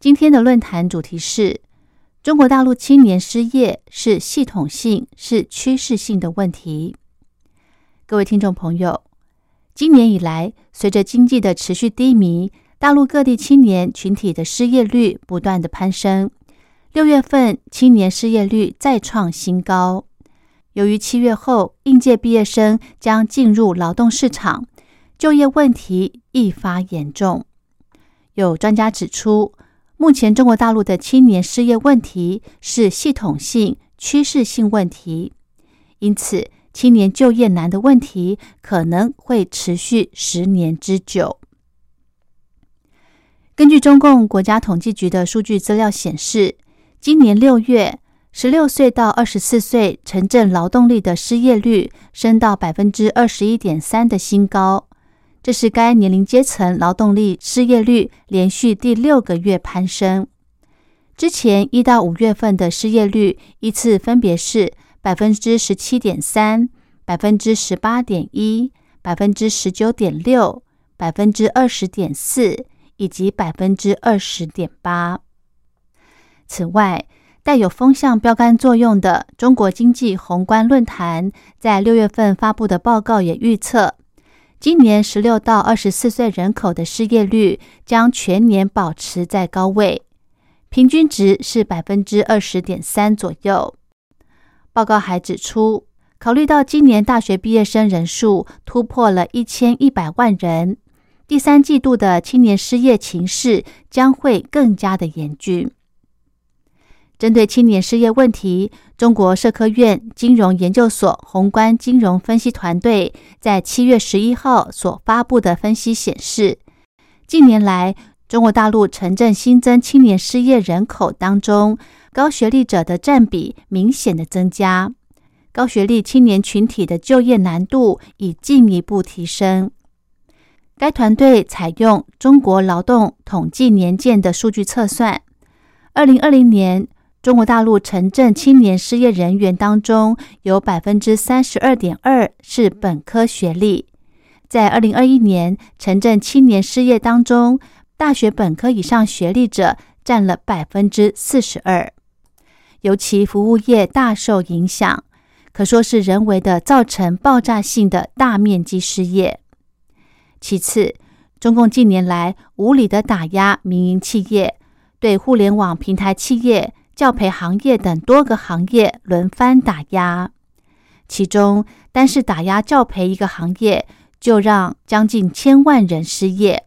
今天的论坛主题是：中国大陆青年失业是系统性、是趋势性的问题。各位听众朋友，今年以来，随着经济的持续低迷，大陆各地青年群体的失业率不断的攀升。六月份青年失业率再创新高。由于七月后应届毕业生将进入劳动市场。就业问题愈发严重，有专家指出，目前中国大陆的青年失业问题是系统性、趋势性问题，因此青年就业难的问题可能会持续十年之久。根据中共国家统计局的数据资料显示，今年六月，十六岁到二十四岁城镇劳动力的失业率升到百分之二十一点三的新高。这是该年龄阶层劳动力失业率连续第六个月攀升。之前一到五月份的失业率依次分别是百分之十七点三、百分之十八点一、百分之十九点六、百分之二十点四以及百分之二十点八。此外，带有风向标杆作用的中国经济宏观论坛在六月份发布的报告也预测。今年十六到二十四岁人口的失业率将全年保持在高位，平均值是百分之二十点三左右。报告还指出，考虑到今年大学毕业生人数突破了一千一百万人，第三季度的青年失业情势将会更加的严峻。针对青年失业问题，中国社科院金融研究所宏观金融分析团队在七月十一号所发布的分析显示，近年来中国大陆城镇新增青年失业人口当中，高学历者的占比明显的增加，高学历青年群体的就业难度已进一步提升。该团队采用中国劳动统计年鉴的数据测算，二零二零年。中国大陆城镇青年失业人员当中，有百分之三十二点二是本科学历。在二零二一年，城镇青年失业当中，大学本科以上学历者占了百分之四十二。尤其服务业大受影响，可说是人为的造成爆炸性的大面积失业。其次，中共近年来无理的打压民营企业，对互联网平台企业。教培行业等多个行业轮番打压，其中单是打压教培一个行业，就让将近千万人失业。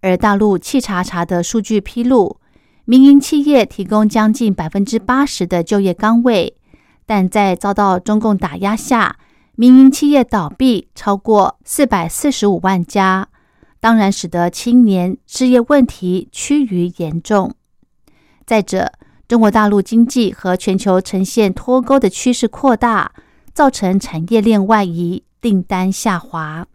而大陆企查查的数据披露，民营企业提供将近百分之八十的就业岗位，但在遭到中共打压下，民营企业倒闭超过四百四十五万家，当然使得青年失业问题趋于严重。再者，中国大陆经济和全球呈现脱钩的趋势扩大，造成产业链外移、订单下滑。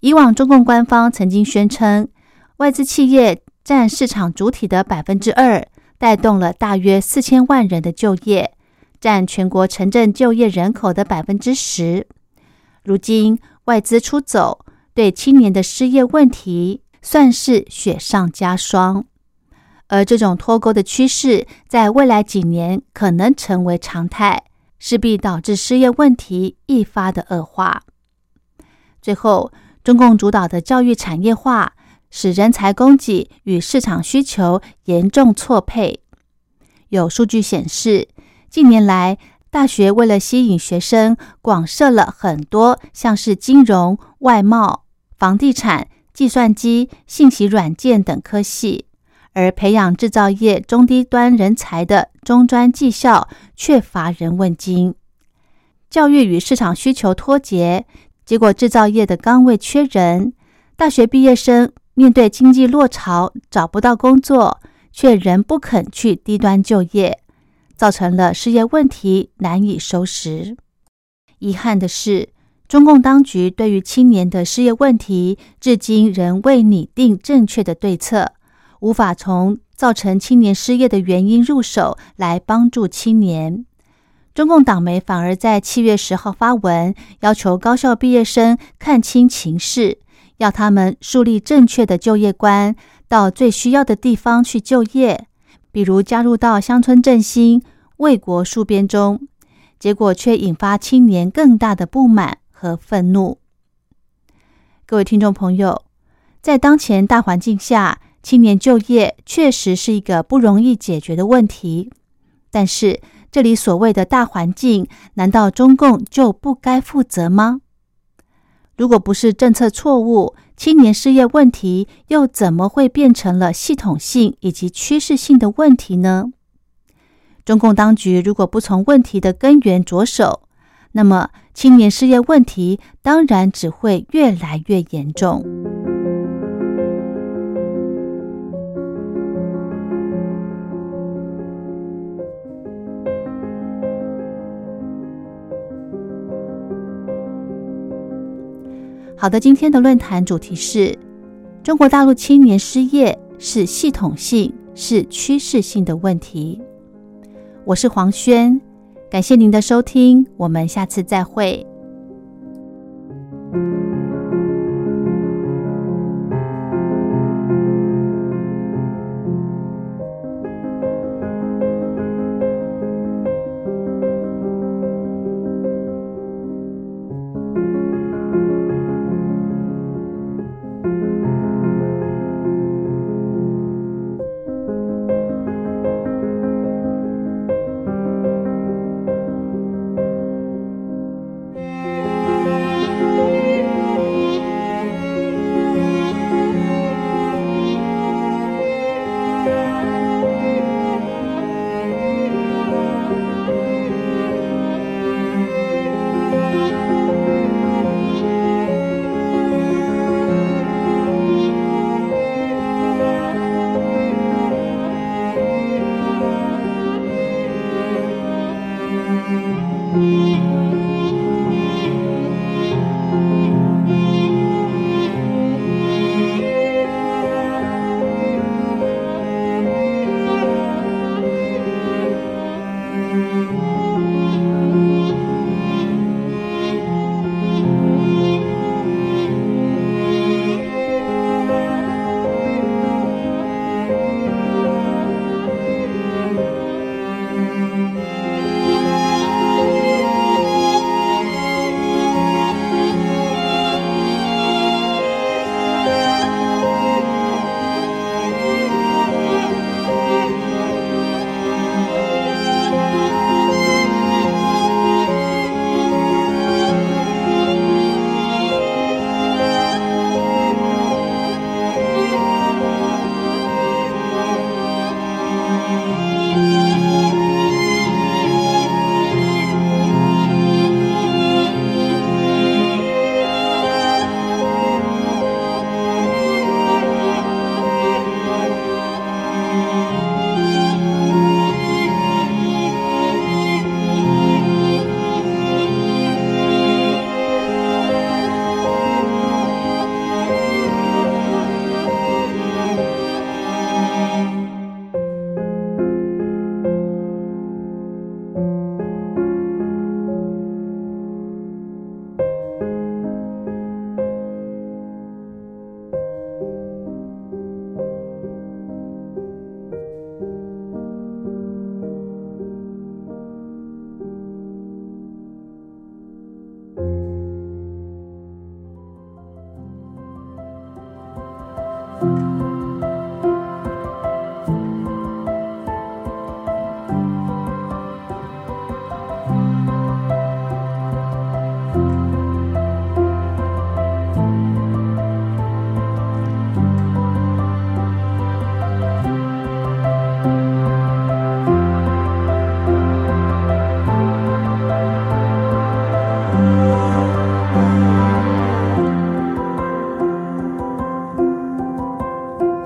以往中共官方曾经宣称，外资企业占市场主体的百分之二，带动了大约四千万人的就业，占全国城镇就业人口的百分之十。如今外资出走，对青年的失业问题算是雪上加霜。而这种脱钩的趋势，在未来几年可能成为常态，势必导致失业问题一发的恶化。最后，中共主导的教育产业化，使人才供给与市场需求严重错配。有数据显示，近年来大学为了吸引学生，广设了很多像是金融、外贸、房地产、计算机、信息软件等科系。而培养制造业中低端人才的中专技校却乏人问津，教育与市场需求脱节，结果制造业的岗位缺人，大学毕业生面对经济落潮找不到工作，却仍不肯去低端就业，造成了失业问题难以收拾。遗憾的是，中共当局对于青年的失业问题，至今仍未拟定正确的对策，无法从造成青年失业的原因入手来帮助青年。中共党媒反而在七月十号发文，要求高校毕业生看清情势，要他们树立正确的就业观，到最需要的地方去就业，比如加入到乡村振兴、为国戍边中。结果却引发青年更大的不满和愤怒。各位听众朋友，在当前大环境下，青年就业确实是一个不容易解决的问题，但是。这里所谓的大环境，难道中共就不该负责吗？如果不是政策错误，青年失业问题又怎么会变成了系统性以及趋势性的问题呢？中共当局如果不从问题的根源着手，那么青年失业问题当然只会越来越严重。好的，今天的论坛主题是：中国大陆青年失业是系统性、是趋势性的问题。我是黄轩，感谢您的收听，我们下次再会。